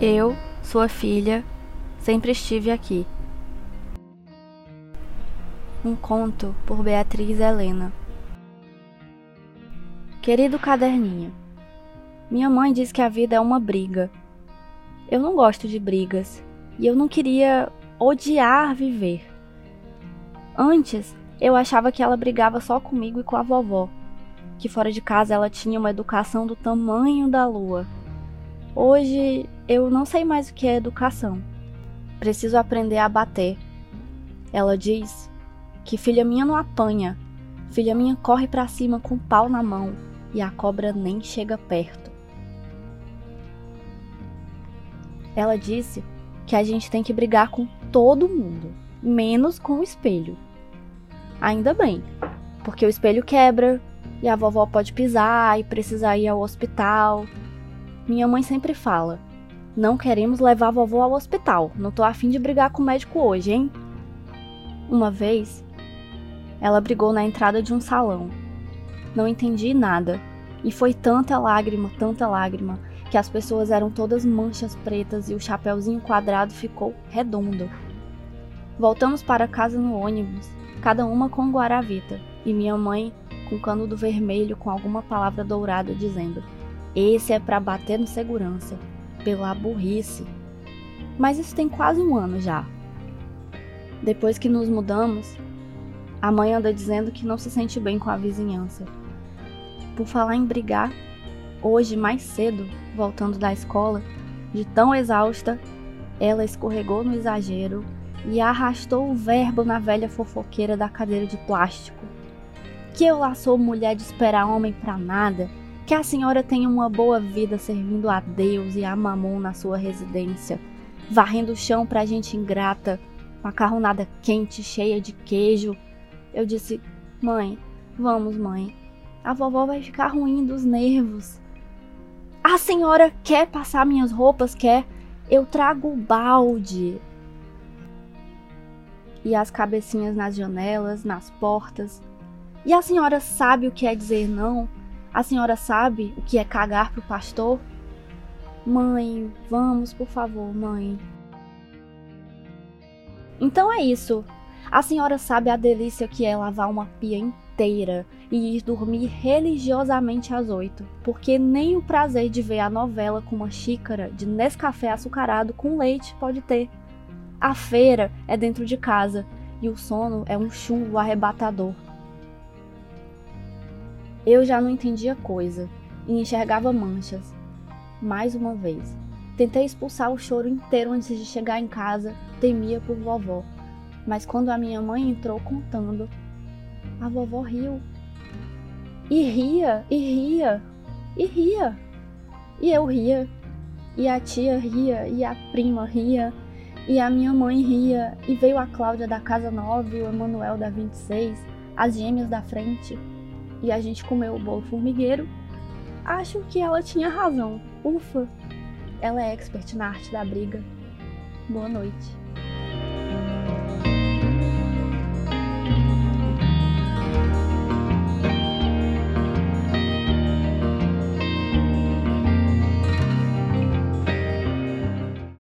Eu, sua filha, sempre estive aqui. Um conto por Beatriz Helena. Querido caderninho, minha mãe diz que a vida é uma briga. Eu não gosto de brigas e eu não queria odiar viver. Antes, eu achava que ela brigava só comigo e com a vovó, que fora de casa ela tinha uma educação do tamanho da lua. Hoje eu não sei mais o que é educação. Preciso aprender a bater. Ela diz que filha minha não apanha. Filha minha corre para cima com o pau na mão e a cobra nem chega perto. Ela disse que a gente tem que brigar com todo mundo, menos com o espelho. Ainda bem, porque o espelho quebra e a vovó pode pisar e precisar ir ao hospital. Minha mãe sempre fala: não queremos levar a vovó ao hospital. Não tô afim de brigar com o médico hoje, hein? Uma vez, ela brigou na entrada de um salão. Não entendi nada. E foi tanta lágrima, tanta lágrima, que as pessoas eram todas manchas pretas e o chapéuzinho quadrado ficou redondo. Voltamos para casa no ônibus, cada uma com um guaravita, e minha mãe com canudo vermelho com alguma palavra dourada dizendo: Esse é para bater no segurança pela burrice. Mas isso tem quase um ano já. Depois que nos mudamos, a mãe anda dizendo que não se sente bem com a vizinhança. Por falar em brigar, hoje mais cedo, voltando da escola, de tão exausta, ela escorregou no exagero e arrastou o verbo na velha fofoqueira da cadeira de plástico. Que eu lá sou mulher de esperar homem pra nada, que a senhora tenha uma boa vida servindo a Deus e a Mamon na sua residência, varrendo o chão pra gente ingrata, macarronada quente, cheia de queijo. Eu disse: Mãe, vamos, mãe. A vovó vai ficar ruim dos nervos. A senhora quer passar minhas roupas? Quer? Eu trago o balde. E as cabecinhas nas janelas, nas portas. E a senhora sabe o que é dizer não? A senhora sabe o que é cagar pro pastor? Mãe, vamos, por favor, mãe. Então é isso. A senhora sabe a delícia que é lavar uma pia inteira e ir dormir religiosamente às oito, porque nem o prazer de ver a novela com uma xícara de Nescafé açucarado com leite pode ter. A feira é dentro de casa e o sono é um chumbo arrebatador. Eu já não entendia coisa e enxergava manchas. Mais uma vez. Tentei expulsar o choro inteiro antes de chegar em casa, temia por vovó. Mas quando a minha mãe entrou contando, a vovó riu. E ria, e ria, e ria. E eu ria, e a tia ria, e a prima ria, e a minha mãe ria, e veio a Cláudia da Casa Nova e o Emanuel da 26, as gêmeas da frente e a gente comeu o bolo formigueiro, acho que ela tinha razão. Ufa! Ela é expert na arte da briga. Boa noite.